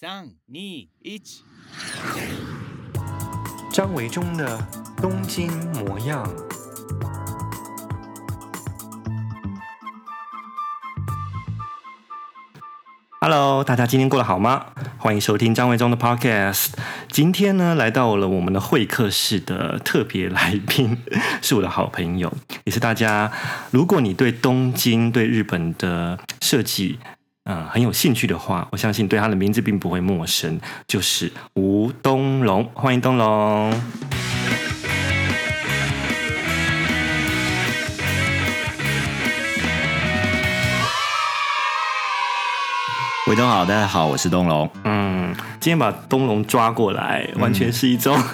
三、二、一，张维中的东京模样。Hello，大家今天过得好吗？欢迎收听张维忠的 Podcast。今天呢，来到了我们的会客室的特别来宾，是我的好朋友，也是大家。如果你对东京、对日本的设计，嗯，很有兴趣的话，我相信对他的名字并不会陌生，就是吴东龙。欢迎东龙。维中好，大家好，我是东龙。嗯，今天把东龙抓过来，完全是一种。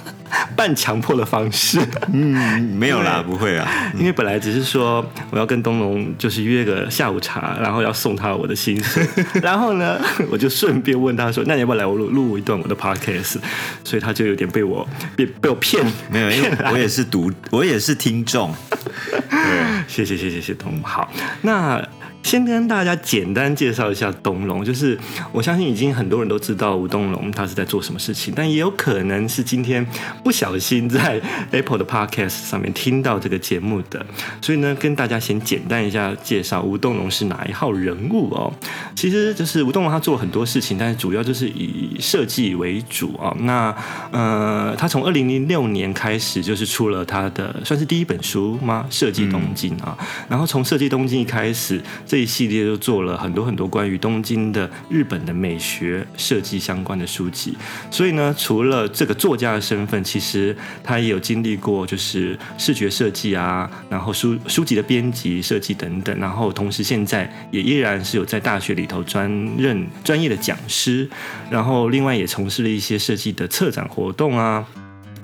半强迫的方式，嗯，没有啦，不会啊，因为本来只是说我要跟东龙就是约个下午茶，然后要送他我的薪水，然后呢，我就顺便问他说，那你要不要来我录录一段我的 podcast？所以他就有点被我被被我骗，没有，因为我也是读，我也是听众，对，谢谢谢谢谢东龙，好，那。先跟大家简单介绍一下东龙，就是我相信已经很多人都知道吴东龙他是在做什么事情，但也有可能是今天不小心在 Apple 的 Podcast 上面听到这个节目的，所以呢，跟大家先简单一下介绍吴东龙是哪一号人物哦。其实就是吴东龙他做很多事情，但是主要就是以设计为主啊。那呃，他从二零零六年开始就是出了他的算是第一本书吗？设计东京啊，然后从设计东京一开始。这一系列都做了很多很多关于东京的日本的美学设计相关的书籍，所以呢，除了这个作家的身份，其实他也有经历过就是视觉设计啊，然后书书籍的编辑设计等等，然后同时现在也依然是有在大学里头专任专业的讲师，然后另外也从事了一些设计的策展活动啊。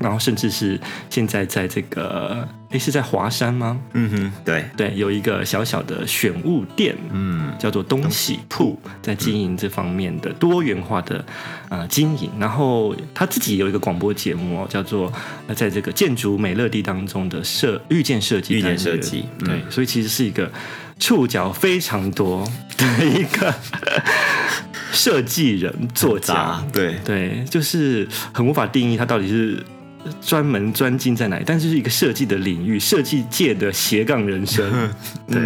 然后甚至是现在在这个，诶，是在华山吗？嗯哼，对对，有一个小小的选物店，嗯，叫做东喜铺，在经营这方面的多元化的呃经营。然后他自己有一个广播节目哦，叫做在这个建筑美乐地当中的设遇见设计，遇见设计，对，所以其实是一个触角非常多的一个 设计人作家，对对，就是很无法定义他到底是。专门专精在哪里？但是是一个设计的领域，设计界的斜杠人生。对，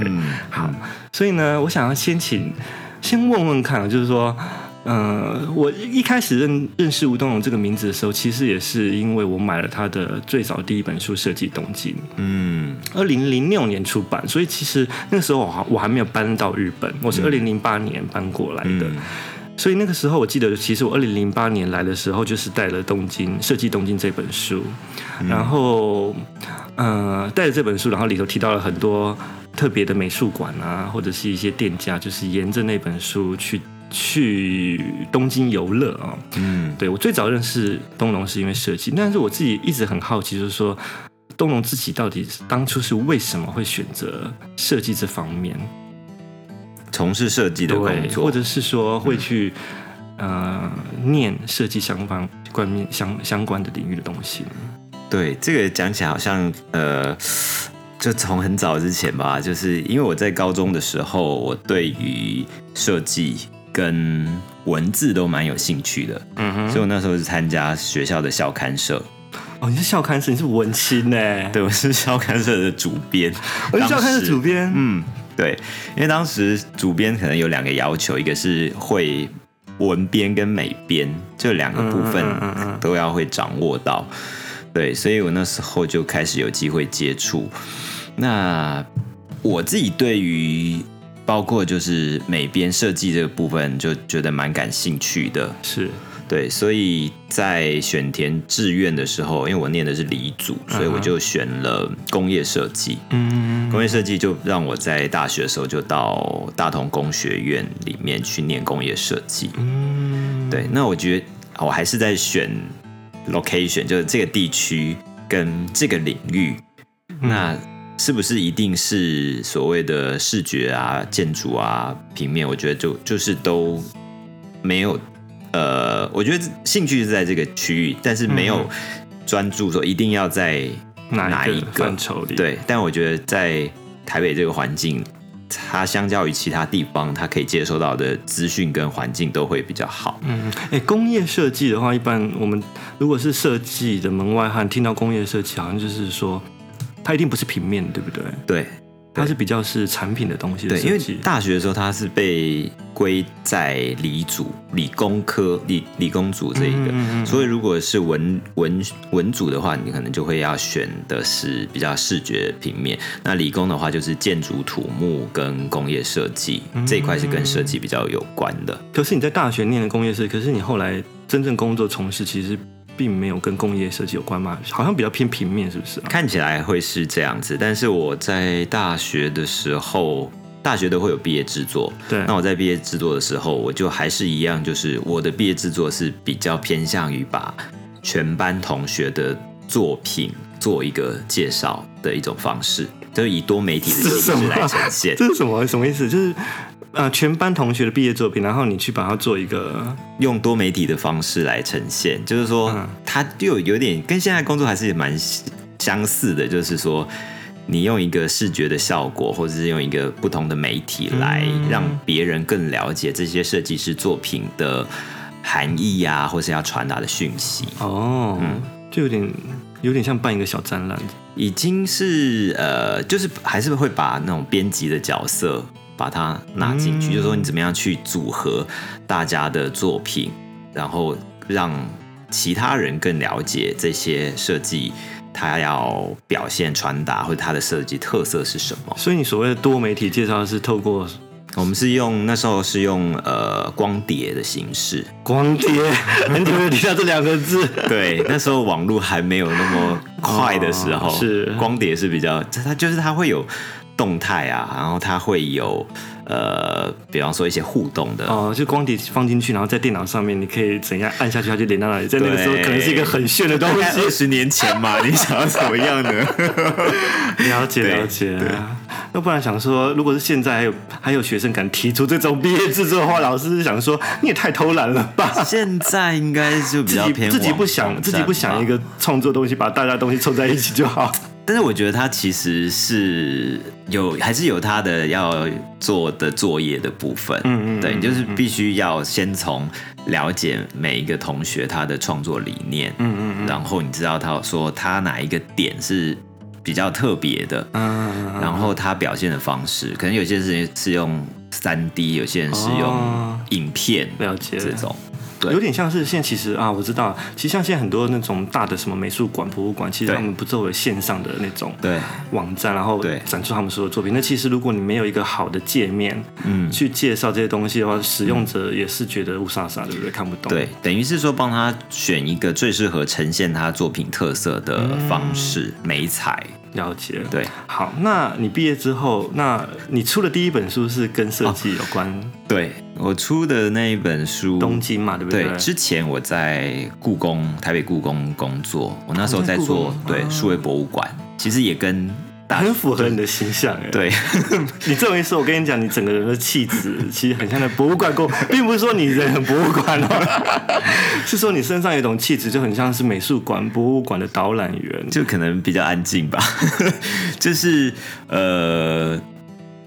好，所以呢，我想要先请，先问问看，就是说，呃，我一开始认认识吴东龙这个名字的时候，其实也是因为我买了他的最早第一本书《设计东京》，嗯，二零零六年出版，所以其实那个时候我还我还没有搬到日本，我是二零零八年搬过来的。嗯所以那个时候，我记得其实我二零零八年来的时候，就是带了《东京设计东京》这本书，然后，呃，带着这本书，然后里头提到了很多特别的美术馆啊，或者是一些店家，就是沿着那本书去去东京游乐啊。嗯，对，我最早认识东龙是因为设计，但是我自己一直很好奇，就是说东龙自己到底当初是为什么会选择设计这方面？从事设计的工作，或者是说会去、嗯、呃念设计相关关面相相关的领域的东西。对，这个讲起来好像呃，就从很早之前吧，就是因为我在高中的时候，我对于设计跟文字都蛮有兴趣的，嗯哼，所以我那时候是参加学校的校刊社。哦，你是校刊社，你是文青呢？对，我是校刊社的主编，我是校刊社主编，嗯。对，因为当时主编可能有两个要求，一个是会文编跟美编，这两个部分都要会掌握到。对，所以我那时候就开始有机会接触。那我自己对于包括就是美编设计这个部分，就觉得蛮感兴趣的。是。对，所以在选填志愿的时候，因为我念的是理组，所以我就选了工业设计。嗯，工业设计就让我在大学的时候就到大同工学院里面去念工业设计。嗯，对，那我觉得我还是在选 location，就是这个地区跟这个领域，那是不是一定是所谓的视觉啊、建筑啊、平面？我觉得就就是都没有。呃，我觉得兴趣是在这个区域，但是没有专注说一定要在哪一个范畴里。对，但我觉得在台北这个环境，它相较于其他地方，它可以接收到的资讯跟环境都会比较好。嗯，哎，工业设计的话，一般我们如果是设计的门外汉，听到工业设计，好像就是说，它一定不是平面，对不对？对。它是比较是产品的东西的，对，因为大学的时候它是被归在理组、理工科、理理工组这一个，嗯嗯嗯，所以如果是文文文组的话，你可能就会要选的是比较视觉平面；那理工的话就是建筑、土木跟工业设计这一块是跟设计比较有关的。可是你在大学念的工业设计，可是你后来真正工作从事其实。并没有跟工业设计有关吗？好像比较偏平面，是不是啊？看起来会是这样子，但是我在大学的时候，大学都会有毕业制作。对，那我在毕业制作的时候，我就还是一样，就是我的毕业制作是比较偏向于把全班同学的作品做一个介绍的一种方式，就是以多媒体的形式来呈现。这是什么？什么意思？就是。呃，全班同学的毕业作品，然后你去把它做一个用多媒体的方式来呈现，就是说，嗯、它就有点跟现在工作还是蛮相似的，就是说，你用一个视觉的效果，或者是用一个不同的媒体来让别人更了解这些设计师作品的含义呀、啊，或是要传达的讯息。哦，嗯，就有点有点像办一个小展览，已经是呃，就是还是会把那种编辑的角色。把它拿进去，嗯，就是说你怎么样去组合大家的作品，然后让其他人更了解这些设计，它要表现传达或者它的设计特色是什么。所以你所谓的多媒体介绍是透过我们是用那时候是用呃光碟的形式，光碟，很久没有提到这两个字。对，那时候网络还没有那么快的时候，哦，是光碟是比较，它就是它会有。动态啊，然后它会有呃，比方说一些互动的哦，就光碟放进去，然后在电脑上面，你可以怎样按下去，它就连到那里。在那个时候，可能是一个很炫的东西。二十年前嘛，你想要怎么样的？了解了解。要不然想说，如果是现在还有还有学生敢提出这种毕业制作的话，老师是想说你也太偷懒了吧？现在应该就比较偏自己不想自己不想一个创作东西，把大家东西凑在一起就好。但是我觉得他其实是有，还是有他的要做的作业的部分。嗯嗯，对，就是必须要先从了解每一个同学他的创作理念。嗯嗯嗯，然后你知道他说他哪一个点是比较特别的。嗯然后他表现的方式，可能有些人是用三 D，有些人是用影片，了解这种。有点像是现在其实啊，我知道，其实像现在很多那种大的什么美术馆、博物馆，其实他们不作为线上的那种对网站，然后展出他们所有作品。那其实如果你没有一个好的界面，嗯，去介绍这些东西的话，使用者也是觉得雾煞煞，对不对？看不懂。对，等于是说帮他选一个最适合呈现他作品特色的方式，媒材。了解。对，好，那你毕业之后，那你出的第一本书是跟设计有关？哦，对。我出的那一本书，东京嘛，对不对？对，之前我在故宫，台北故宫工作，我那时候在做，对数位博物馆，其实也跟很符合你的形象。对，你这么一说，我跟你讲，你整个人的气质其实很像在博物馆过，并不是说你人很博物馆哦，是说你身上有一种气质，就很像是美术馆、博物馆的导览员，就可能比较安静吧。就是呃。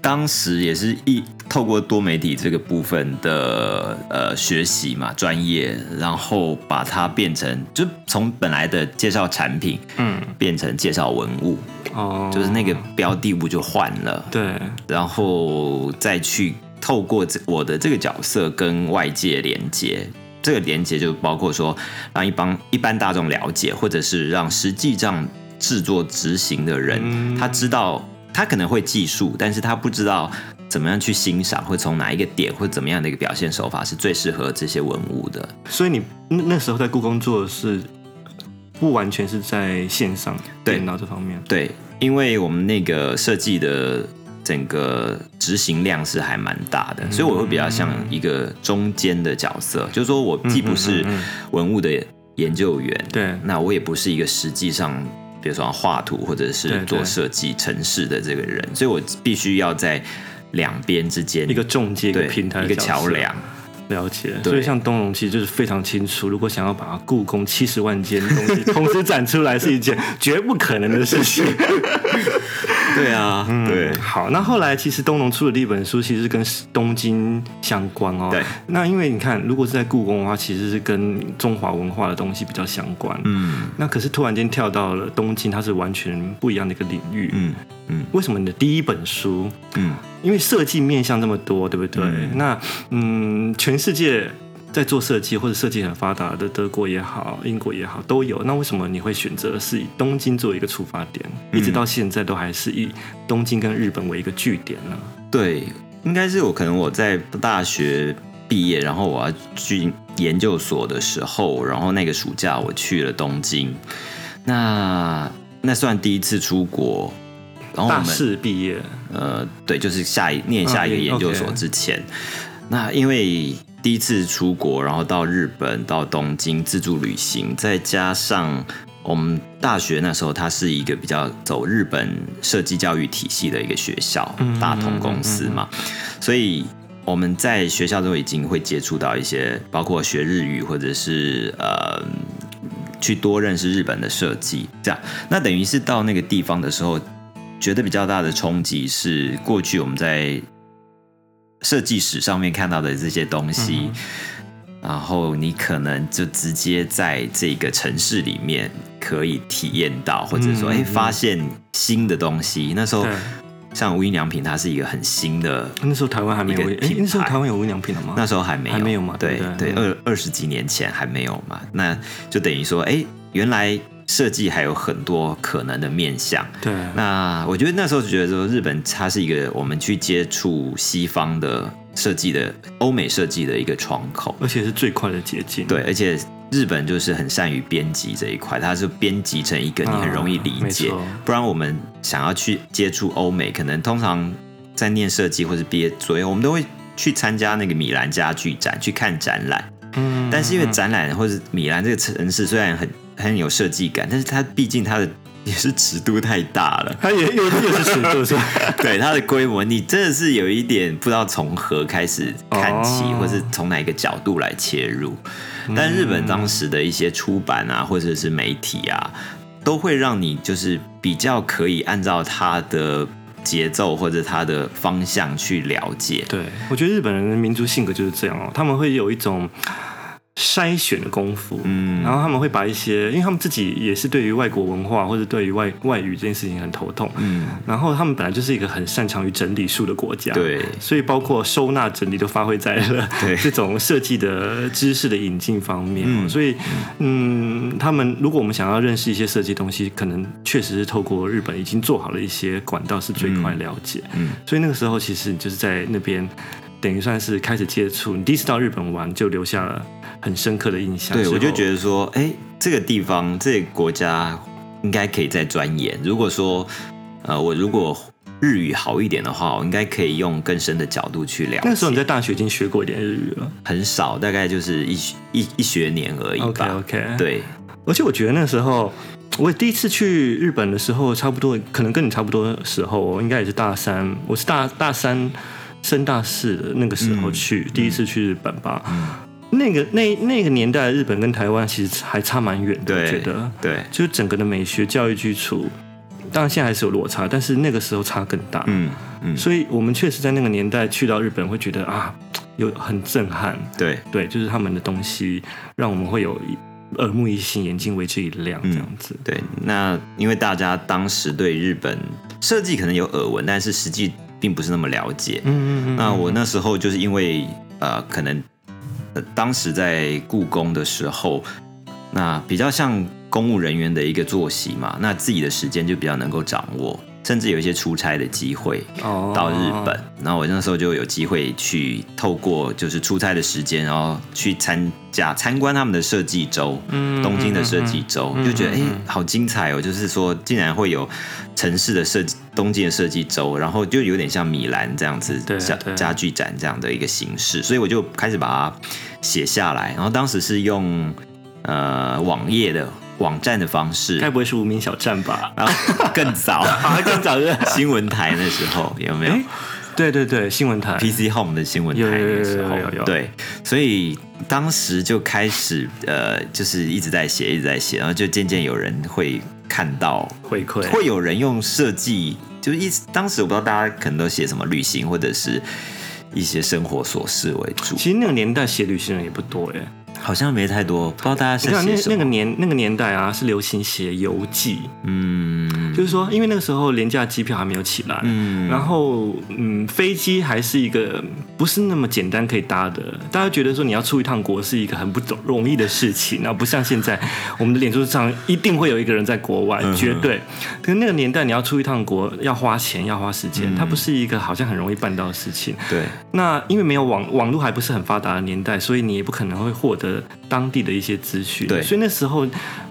当时也是一透过多媒体这个部分的呃学习嘛，专业，然后把它变成就从本来的介绍产品，嗯，变成介绍文物，哦，就是那个标的物就换了，对，然后再去透过这我的这个角色跟外界连接，这个连接就包括说让一帮一般大众了解，或者是让实际上制作执行的人，嗯，他知道。他可能会技术，但是他不知道怎么样去欣赏，会从哪一个点，或怎么样的一个表现手法是最适合这些文物的。所以你那时候在故宫做的是不完全是在线上电脑这方面。对，因为我们那个设计的整个执行量是还蛮大的，所以我会比较像一个中间的角色，就是说我既不是文物的研究员，对，那我也不是一个实际上。比如说画图或者是做设计城市的这个人，所以我必须要在两边之间一个中介、一个平台、一个桥梁。了解，所以像东龙其实就是非常清楚，如果想要把故宫七十万件东西同时展出来，是一件绝不可能的事情。对啊，嗯、对。好，那后来其实东龙出的第一本书，其实是跟东京相关哦。对。那因为你看，如果是在故宫的话，其实是跟中华文化的东西比较相关。嗯。那可是突然间跳到了东京，它是完全不一样的一个领域。嗯嗯。为什么你的第一本书？嗯，因为设计面向这么多，对不对？嗯、那嗯，全世界。在做设计或者设计很发达的德国也好，英国也好，都有。那为什么你会选择是以东京作为一个出发点，嗯、一直到现在都还是以东京跟日本为一个据点呢？对，应该是我可能我在大学毕业，然后我要去研究所的时候，然后那个暑假我去了东京，那那算第一次出国。然后我们大四毕业，呃，对，就是下一念下一个研究所之前，啊 okay、那因为。第一次出国，然后到日本，到东京自助旅行，再加上我们大学那时候，它是一个比较走日本设计教育体系的一个学校，大同公司嘛，所以我们在学校都已经会接触到一些，包括学日语，或者是呃，去多认识日本的设计，这样。那等于是到那个地方的时候，觉得比较大的冲击是，过去我们在。设计史上面看到的这些东西，嗯、然后你可能就直接在这个城市里面可以体验到，或者说哎、嗯、发现新的东西。那时候像无印良品，它是一个很新的，那时候台湾还没有，那时候台湾有无印良品了吗？那时候还没有，还没有嘛？对对，二二十几年前还没有嘛？那就等于说，哎，原来。设计还有很多可能的面向，对。那我觉得那时候就觉得说，日本它是一个我们去接触西方的设计的欧美设计的一个窗口，而且是最快的捷径。对，而且日本就是很善于编辑这一块，它是编辑成一个你很容易理解。啊、不然我们想要去接触欧美，可能通常在念设计或是毕业左右，我们都会去参加那个米兰家具展去看展览。嗯。但是因为展览或者米兰这个城市虽然很很有设计感，但是它毕竟它的也是尺度太大了，它也又又是尺度是吧？对，它的规模，你真的是有一点不知道从何开始看起，哦、或是从哪一个角度来切入。但日本当时的一些出版啊，或者是媒体啊，都会让你就是比较可以按照它的节奏或者它的方向去了解。对，我觉得日本人的民族性格就是这样哦，他们会有一种。筛选的功夫，嗯，然后他们会把一些，因为他们自己也是对于外国文化或者对于外外语这件事情很头痛，嗯，然后他们本来就是一个很擅长于整理术的国家，对，所以包括收纳整理都发挥在了 这种设计的知识的引进方面，嗯，所以，嗯，他们如果我们想要认识一些设计东西，可能确实是透过日本已经做好了一些管道是最快了解，嗯，所以那个时候其实你就是在那边等于算是开始接触，你第一次到日本玩就留下了。很深刻的印象。对，我就觉得说，哎，这个地方，这个国家应该可以再钻研。如果说，呃，我如果日语好一点的话，我应该可以用更深的角度去了解。那时候你在大学已经学过一点日语了？很少，大概就是一一一学年而已吧。OK. 对。而且我觉得那时候，我第一次去日本的时候，差不多可能跟你差不多的时候，我应该也是大三。我是大大三升大四的那个时候去，嗯、第一次去日本吧。嗯那个那那个年代的日本跟台湾其实还差蛮远的，我觉得。对，就是整个的美学教育基础，当然现在还是有落差，但是那个时候差更大，嗯嗯，所以我们确实在那个年代去到日本会觉得啊，有很震撼，对。对，就是他们的东西让我们会有耳目一新，眼睛为之一亮这样子，嗯，对。那因为大家当时对日本设计可能有耳闻，但是实际并不是那么了解，嗯嗯嗯。那我那时候就是因为呃，可能。当时在故宫的时候，那比较像公务人员的一个作息嘛，那自己的时间就比较能够掌握，甚至有一些出差的机会到日本。然后我那时候就有机会去透过就是出差的时间，然后去参加参观他们的设计周，嗯东京的设计周，就觉得哎，好精彩哦！就是说，竟然会有城市的设计。东京的设计周，然后就有点像米兰这样子家家具展这样的一个形式，所以我就开始把它写下来。然后当时是用呃网页的网站的方式，该不会是无名小站吧？然后更早，更早是新闻台那时候有没有？对对对，新闻台 PC Home 的新闻台那时候有有有有对，所以当时就开始呃，就是一直在写，一直在写，然后就渐渐有人会。看到回馈，会有人用设计就是一当时我不知道大家可能都写什么旅行或者是一些生活琐事为主。其实那个年代写旅行人也不多哎。好像没太多，不知道大家是写什么。那那个年那个年代啊，是流行写游记，嗯，就是说，因为那个时候廉价机票还没有起来，嗯，然后嗯，飞机还是一个不是那么简单可以搭的。大家觉得说你要出一趟国是一个很不容易的事情，然后不像现在，我们的脸书上一定会有一个人在国外，嗯、绝对。可是那个年代你要出一趟国要花钱要花时间，嗯、它不是一个好像很容易办到的事情。对。那因为没有网网络还不是很发达的年代，所以你也不可能会获得。当地的一些资讯，对，所以那时候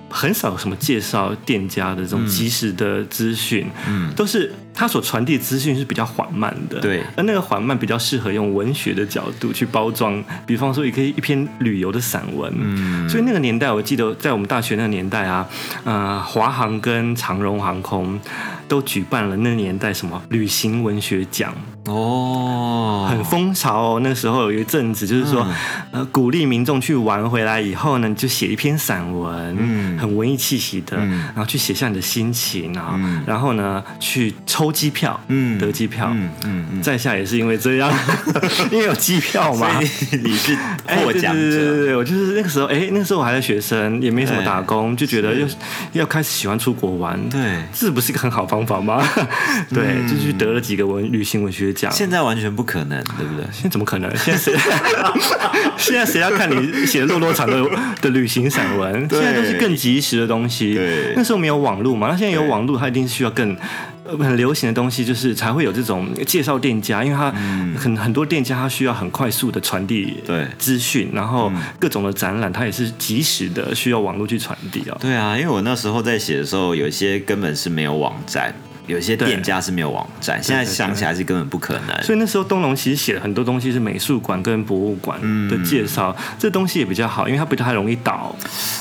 很少有什么介绍店家的这种及时的资讯，嗯，都是他所传递资讯是比较缓慢的，对，而那个缓慢比较适合用文学的角度去包装，比方说也可以一篇旅游的散文，嗯，所以那个年代，我记得在我们大学那个年代啊，呃，华航跟长荣航空都举办了那个年代什么旅行文学奖。哦，很风潮哦。那时候有一阵子，就是说，嗯、呃，鼓励民众去玩回来以后呢，你就写一篇散文，嗯，很文艺气息的，嗯、然后去写下你的心情啊，嗯、然后呢，去抽机票，嗯，得机票，嗯嗯，嗯在下也是因为这样，因为有机票嘛，你是 获奖者，对对对对，我就是那个时候，哎，那个时候我还在学生，也没什么打工，就觉得要要开始喜欢出国玩，对，这不是一个很好方法吗？对，嗯、就去得了几个文旅行文学奖。现在完全不可能，对不对？现在怎么可能？现在谁？现在谁要看你写的落落长的的旅行散文？现在都是更及时的东西。对，那时候没有网络嘛，那现在有网络，它一定是需要更很流行的东西，就是才会有这种介绍店家，因为它很很多店家，他需要很快速的传递对资讯，然后各种的展览，它也是及时的，需要网络去传递啊。对啊，因为我那时候在写的时候，有些根本是没有网站。有些店家是没有网站，现在想起来是根本不可能。所以那时候东龙其实写了很多东西是美术馆跟博物馆的介绍，嗯、这东西也比较好，因为它不太容易倒。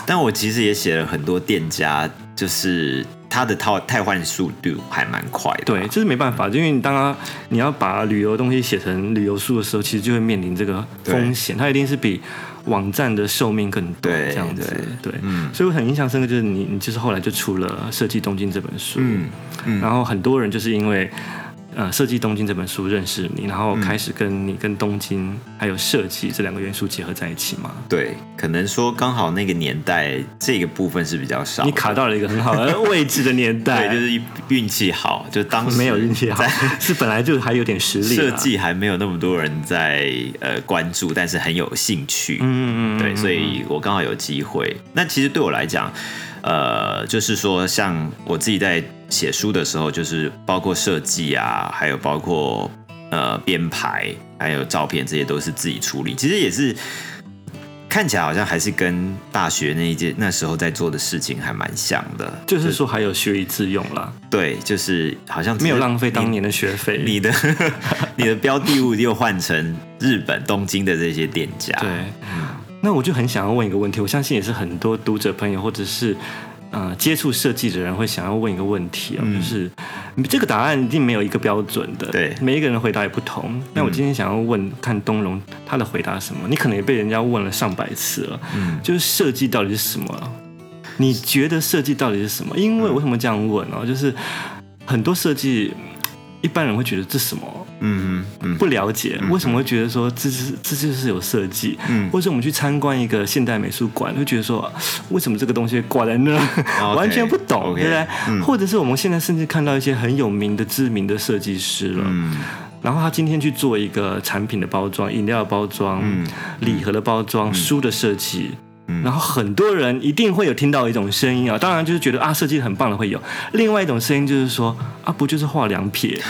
但我其实也写了很多店家，就是它的套汰换速度还蛮快的。对，就是没办法，因为你当他你要把旅游东西写成旅游书的时候，其实就会面临这个风险，它一定是比。网站的寿命更短，这样子，对，对嗯，所以我很印象深刻，就是你，你就是后来就出了《设计东京》这本书，嗯，嗯，然后很多人就是因为。呃，设计东京这本书认识你，然后开始跟你跟东京还有设计这两个元素结合在一起嘛？对，可能说刚好那个年代这个部分是比较少，你卡到了一个很好的位置的年代，对，就是运气好，就当时没有运气好，是本来就还有点实力，设计还没有那么多人在呃关注，但是很有兴趣，嗯嗯，对，所以我刚好有机会。那其实对我来讲。呃，就是说，像我自己在写书的时候，就是包括设计啊，还有包括呃编排，还有照片，这些都是自己处理。其实也是看起来好像还是跟大学那一届那时候在做的事情还蛮像的。就是说，还有学以致用啦。对，就是好像没有浪费当年的学费。你的 你的标的物又换成日本东京的这些店家。对。那我就很想要问一个问题，我相信也是很多读者朋友或者是呃接触设计的人会想要问一个问题啊，嗯、就是这个答案一定没有一个标准的，对，每一个人回答也不同。那我今天想要问，看东龙他的回答是什么？你可能也被人家问了上百次了，嗯，就是设计到底是什么？你觉得设计到底是什么？因为为什么这样问呢？就是很多设计。一般人会觉得这是什么？嗯嗯，不了解为什么会觉得说这是这就是有设计？嗯，或者我们去参观一个现代美术馆，会觉得说为什么这个东西挂在那，Okay, 完全不懂，对不对？嗯，或者是我们现在甚至看到一些很有名的知名的设计师了，嗯，然后他今天去做一个产品的包装、饮料的包装、嗯，礼盒的包装、书的设计。然后很多人一定会有听到一种声音啊，当然就是觉得啊设计很棒的会有，另外一种声音就是说啊不就是画两撇，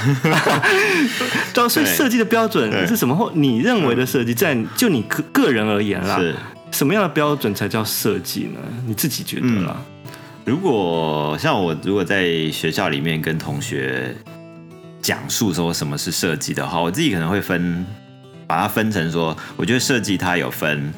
所以设计的标准是什么？或你认为的设计，在就你个个人而言啦，是什么样的标准才叫设计呢？你自己觉得啦？如果像我如果在学校里面跟同学讲述说什么是设计的话，我自己可能会分把它分成说，我觉得设计它有分。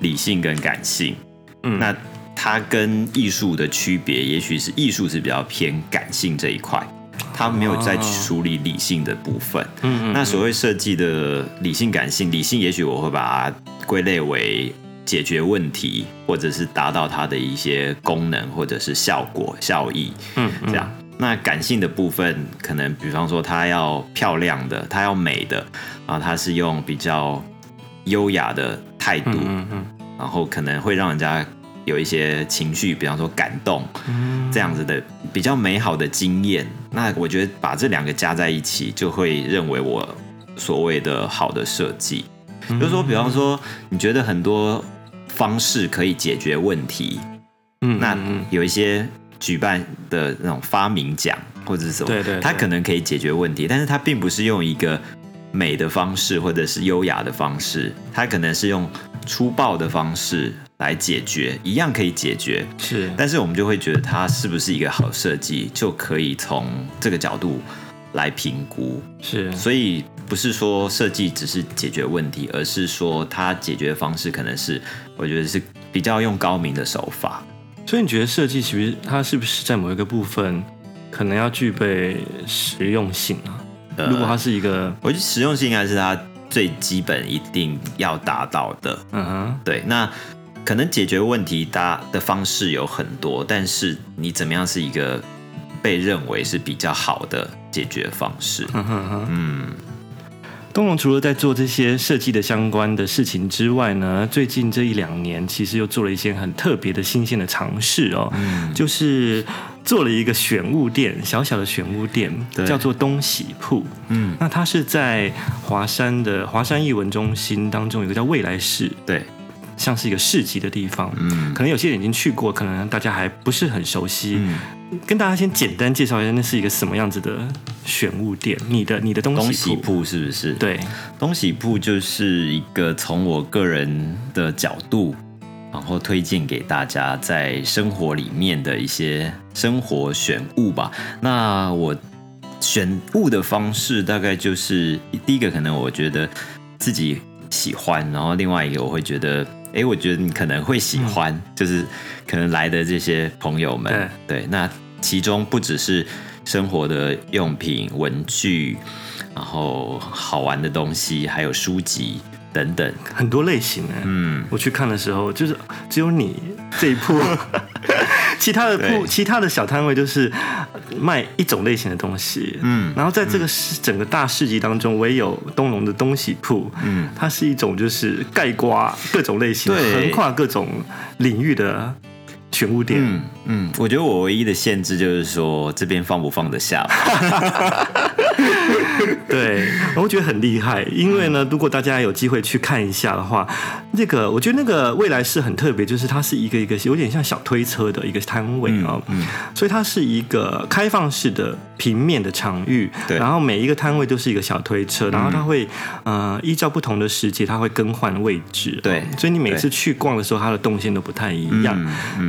理性跟感性，嗯，那它跟艺术的区别，也许是艺术是比较偏感性这一块，它没有在处理理性的部分。嗯，那所谓设计的理性感性，理性也许我会把它归类为解决问题，或者是达到它的一些功能或者是效果效益，嗯，这样。那感性的部分，可能比方说它要漂亮的，它要美的，然后它是用比较优雅的态度，嗯嗯，然后可能会让人家有一些情绪，比方说感动，这样子的比较美好的经验。那我觉得把这两个加在一起，就会认为我所谓的好的设计，就是说，比方说你觉得很多方式可以解决问题，嗯，那有一些。举办的那种发明奖或者是什么，对对，它可能可以解决问题，但是它并不是用一个美的方式或者是优雅的方式，它可能是用粗暴的方式来解决，一样可以解决，是，但是我们就会觉得它是不是一个好设计，就可以从这个角度来评估，是，所以不是说设计只是解决问题，而是说它解决的方式可能是我觉得是比较用高明的手法。所以你觉得设计其实它是不是在某一个部分可能要具备实用性啊？呃、如果它是一个，我觉得实用性应该是它最基本一定要达到的。嗯哼，对。那可能解决问题它的方式有很多，但是你怎么样是一个被认为是比较好的解决方式？嗯哼，嗯。东龙除了在做这些设计的相关的事情之外呢，最近这一两年其实又做了一些很特别的新鲜的尝试哦，嗯、就是做了一个选物店，小小的选物店，叫做东喜铺。嗯，那它是在华山的华山艺文中心当中有个叫未来市，对，像是一个市集的地方。嗯，可能有些人已经去过，可能大家还不是很熟悉。嗯跟大家先简单介绍一下，那是一个什么样子的选物店？你的你的东喜铺是不是？对，东喜铺就是一个从我个人的角度，然后推荐给大家在生活里面的一些生活选物吧。那我选物的方式大概就是第一个，可能我觉得自己喜欢，然后另外一个我会觉得。哎，我觉得你可能会喜欢，嗯、就是可能来的这些朋友们，对，对，那其中不只是生活的用品、文具，然后好玩的东西，还有书籍等等，很多类型哎。嗯，我去看的时候，就是只有你这一铺。其他的铺，其他的小摊位就是卖一种类型的东西，嗯，然后在这个市整个大市集当中，唯有东龙的东西铺，嗯，它是一种就是盖瓜各种类型，横跨各种领域的全屋店，嗯嗯，我觉得我唯一的限制就是说这边放不放得下。对，我觉得很厉害，因为呢，如果大家有机会去看一下的话，这个我觉得那个未来是很特别，就是它是一个一个有点像小推车的一个摊位啊，嗯，嗯，所以它是一个开放式的平面的场域，对，然后每一个摊位都是一个小推车，然后它会呃依照不同的时节，它会更换位置，对，所以你每次去逛的时候，它的动线都不太一样。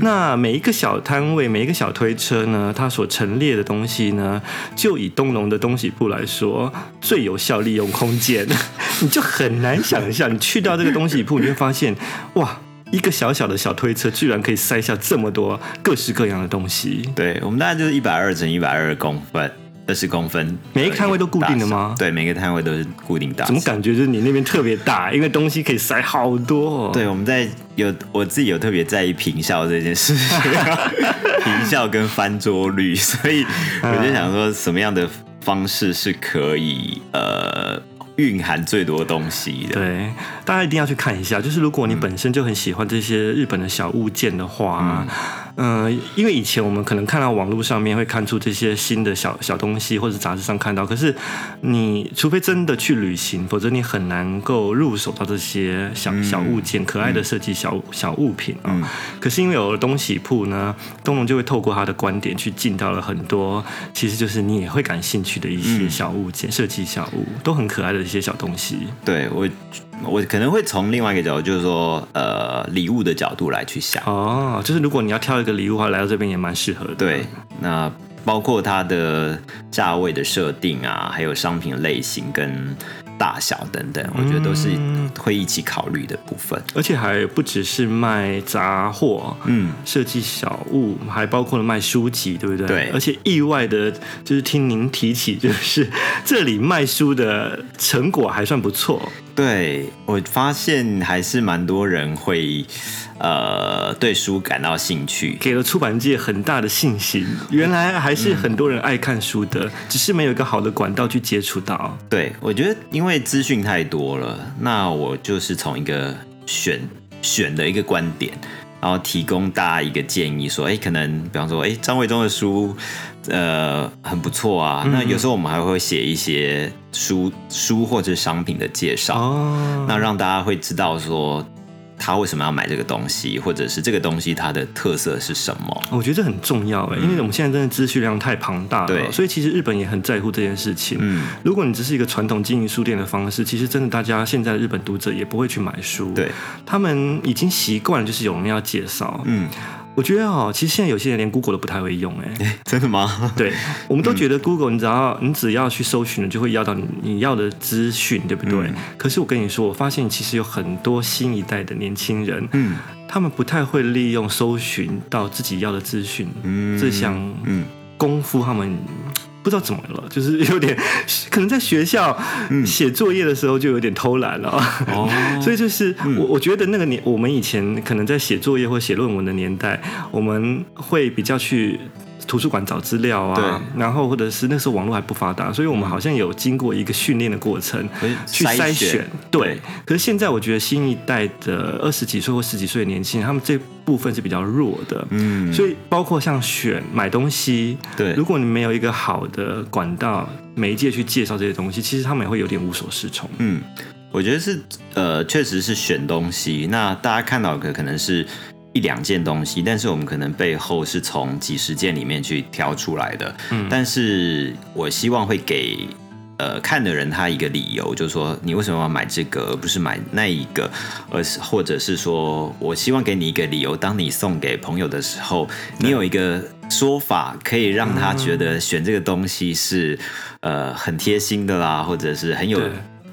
那每一个小摊位，每一个小推车呢，它所陈列的东西呢，就以东龙的东西铺来说。最有效利用空间，你就很难想象，你去到这个东西铺，你会发现，哇，一个小小的小推车，居然可以塞下这么多各式各样的东西。对，我们大概就是一百二乘一百二十公分，二十公分。每一个摊位都固定的吗？对，每个摊位都是固定大。怎么感觉就是你那边特别大？因为东西可以塞好多。对，我们在有我自己有特别在意平效这件事情，坪效跟翻桌率，所以我就想说什么样的。方式是可以呃蕴含最多东西的，对，大家一定要去看一下。就是如果你本身就很喜欢这些日本的小物件的话。嗯嗯、呃，因为以前我们可能看到网络上面会看出这些新的小小东西，或者杂志上看到，可是你除非真的去旅行，否则你很难够入手到这些小小物件、可爱的设计小小物品啊。嗯、可是因为有了东西铺呢，东龙就会透过他的观点去进到了很多，其实就是你也会感兴趣的一些小物件、设计小物，都很可爱的一些小东西。对我。我可能会从另外一个角度，就是说，呃，礼物的角度来去想。哦，就是如果你要挑一个礼物的话，来到这边也蛮适合的。对，那包括它的价位的设定啊，还有商品类型跟大小等等，我觉得都是会一起考虑的部分。而且还不只是卖杂货，嗯，设计小物，还包括了卖书籍，对不对？对。而且意外的就是听您提起，就是 这里卖书的成果还算不错。对，我发现还是蛮多人会呃对书感到兴趣，给了出版界很大的信心。原来还是很多人爱看书的，嗯、只是没有一个好的管道去接触到。对，我觉得因为资讯太多了，那我就是从一个选选的一个观点。然后提供大家一个建议，说，哎，可能比方说，哎，张维中的书，呃，很不错啊。嗯、那有时候我们还会写一些书书或者商品的介绍，哦、那让大家会知道说。他为什么要买这个东西，或者是这个东西它的特色是什么？我觉得这很重要哎，因为我们现在真的资讯量太庞大了，对，所以其实日本也很在乎这件事情。嗯，如果你只是一个传统经营书店的方式，其实真的大家现在的日本读者也不会去买书，对，他们已经习惯就是有人要介绍，嗯。我觉得哦，其实现在有些人连 Google 都不太会用，哎，真的吗？对，我们都觉得 Google，你只要你只要去搜寻，就会要到你你要的资讯，对不对？嗯、可是我跟你说，我发现其实有很多新一代的年轻人，嗯，他们不太会利用搜寻到自己要的资讯，嗯，这项功夫他们。不知道怎么了，就是有点 可能在学校写作业的时候就有点偷懒了，哦，所以就是我我觉得那个年我们以前可能在写作业或写论文的年代，我们会比较去。图书馆找资料啊，然后或者是那时候网络还不发达，所以我们好像有经过一个训练的过程去筛选。对可是现在我觉得新一代的二十几岁或十几岁的年轻人，他们这部分是比较弱的。嗯，所以包括像选买东西，对，如果你没有一个好的管道媒介去介绍这些东西，其实他们也会有点无所适从。嗯，我觉得是呃，确实是选东西。那大家看到的可能是。一两件东西，但是我们可能背后是从几十件里面去挑出来的。嗯，但是我希望会给呃看的人他一个理由，就是说你为什么要买这个，而不是买那一个，而是或者是说我希望给你一个理由，当你送给朋友的时候，你有一个说法可以让他觉得选这个东西是呃很贴心的啦，或者是很有。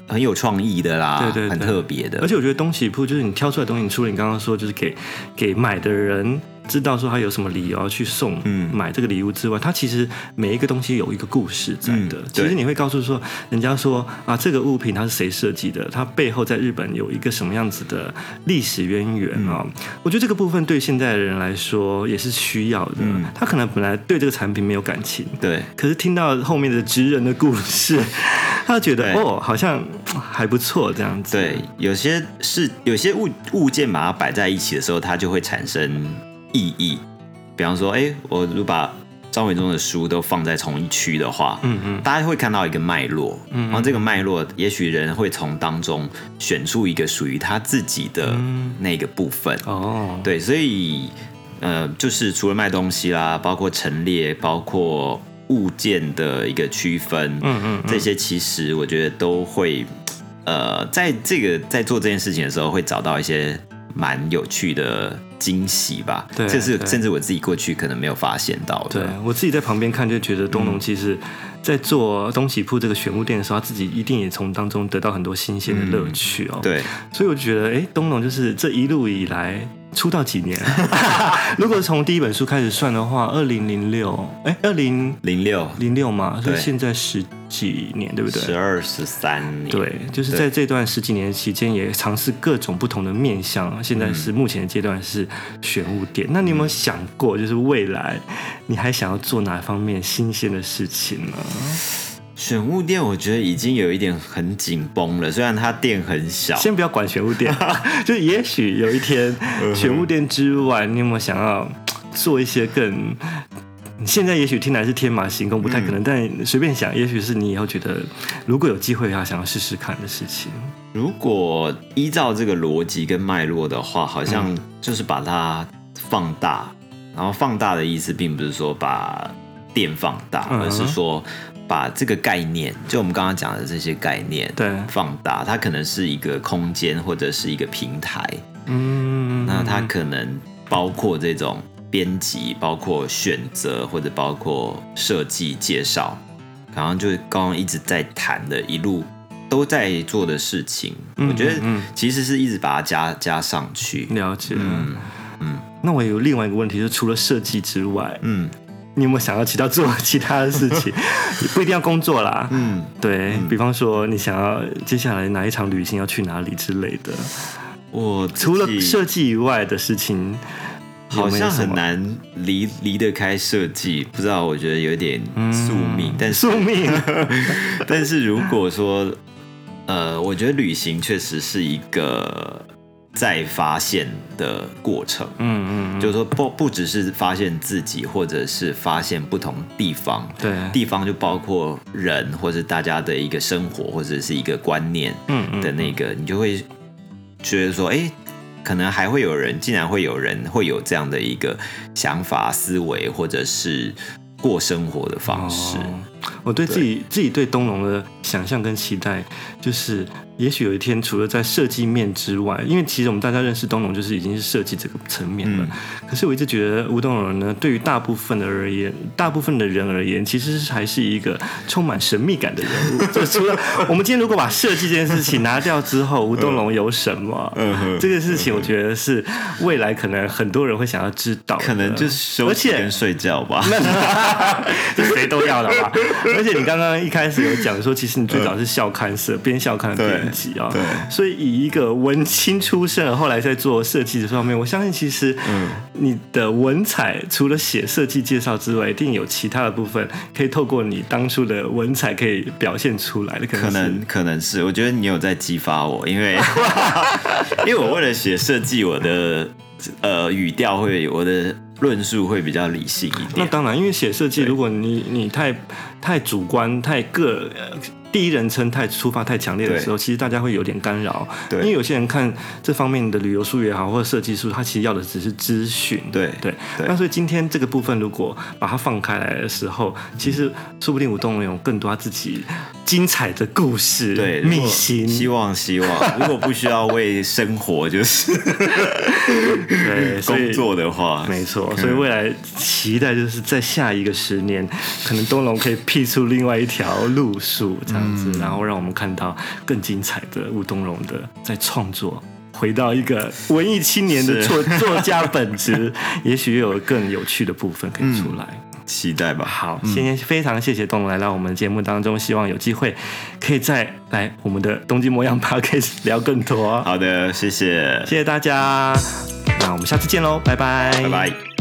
很有创意的啦，对对对，很特别的。而且我觉得东西铺就是你挑出来的东西，除了你刚刚说就是给给买的人。知道说他有什么理由要去送买这个礼物之外，它其实每一个东西有一个故事在的。其实你会告诉说，人家说啊，这个物品它是谁设计的？它背后在日本有一个什么样子的历史渊源啊？我觉得这个部分对现在的人来说也是需要的。他可能本来对这个产品没有感情，对，可是听到后面的职人的故事，他觉得哦，好像还不错这样子。对，有些是有些物物件把它摆在一起的时候，它就会产生。意义，比方说，哎、欸，我如果把张伟忠的书都放在同一区的话，嗯嗯，大家会看到一个脉络，嗯，然后这个脉络，也许人会从当中选出一个属于他自己的那个部分，哦，对，所以，呃，就是除了卖东西啦，包括陈列，包括物件的一个区分，嗯嗯，这些其实我觉得都会，呃，在这个在做这件事情的时候，会找到一些蛮有趣的。惊喜吧，对，这是甚至我自己过去可能没有发现到的。对，我自己在旁边看，就觉得东龙其实，在做东西铺这个玄物店的时候，他自己一定也从当中得到很多新鲜的乐趣哦。对，所以我就觉得，哎，东龙就是这一路以来。出道几年？如果从第一本书开始算的话，二零零六，哎，二零零六零六嘛，所以现在十几年，对不对？十二十三年。对，就是在这段十几年期间，也尝试各种不同的面向。现在是目前的阶段是选物店。那你有没有想过，就是未来你还想要做哪方面新鲜的事情呢？选物店我觉得已经有一点很紧绷了，虽然它店很小。先不要管选物店，就也许有一天，选物店之外，你有没有想要做一些更？现在也许听来是天马行空，不太可能，嗯、但随便想，也许是你以后觉得如果有机会要想要试试看的事情。如果依照这个逻辑跟脉络的话，好像就是把它放大，然后放大的意思并不是说把店放大，而是说。把这个概念，就我们刚刚讲的这些概念，对，放大，它可能是一个空间或者是一个平台，嗯，那它可能包括这种编辑，包括选择，或者包括设计介绍，然后就是刚刚一直在谈的，一路都在做的事情，嗯、我觉得其实是一直把它加加上去。了解，嗯嗯。那我有另外一个问题，就是除了设计之外，嗯。你有没有想要其他做其他的事情？不一定要工作啦。嗯，对，比方说你想要接下来哪一场旅行要去哪里之类的。我除了设计以外的事情，好像很难离离得开设计。不知道，我觉得有点宿命。嗯、但是宿命。但是如果说，呃，我觉得旅行确实是一个再发现的过程。嗯嗯，就是说不不只是发现自己，或者是发现不同地方。对，地方就包括人，或者大家的一个生活，或者是一个观念。嗯的那个，你就会。觉得说，哎，可能还会有人，竟然会有人会有这样的一个想法、思维，或者是过生活的方式。哦，我对自己对自己对东龙的想象跟期待，就是。也许有一天，除了在设计面之外，因为其实我们大家认识东龙，就是已经是设计这个层面了。嗯、可是我一直觉得吴东龙呢，对于大部分的而言，大部分的人而言，其实还是一个充满神秘感的人物。就除了我们今天如果把设计这件事情拿掉之后，吴东龙有什么？嗯哼，这个事情我觉得是未来可能很多人会想要知道。可能就是休息跟睡觉吧，这谁都要的吧。而且你刚刚一开始有讲说，其实你最早是校刊社编校刊的编辑。啊，对，所以以一个文青出身，后来在做设计这方面，我相信其实，嗯，你的文采除了写设计介绍之外，一定有其他的部分可以透过你当初的文采可以表现出来的。可能可能，可能是，我觉得你有在激发我，因为因为我为了写设计，我的呃语调会，我的论述会比较理性一点。那当然，因为写设计，如果你你太太主观、太个。第一人称太出发太强烈的时候，其实大家会有点干扰。对，因为有些人看这方面的旅游书也好，或者设计书，他其实要的只是资讯。对对。那所以今天这个部分，如果把它放开来的时候，其实说不定吴东龙有更多他自己精彩的故事。对，秘辛。希望希望，如果不需要为生活就是对工作的话，没错。所以未来期待就是在下一个十年，可能东龙可以辟出另外一条路数，这样。嗯、然后让我们看到更精彩的吴东荣的在创作，回到一个文艺青年的作 作家本质，也许有更有趣的部分可以出来，嗯、期待吧。好，今天非常谢谢东龙来到我们节目当中，希望有机会可以再来我们的东京模样 Podcast 聊更多。好的，谢谢，谢谢大家，那我们下次见喽，拜拜，拜拜。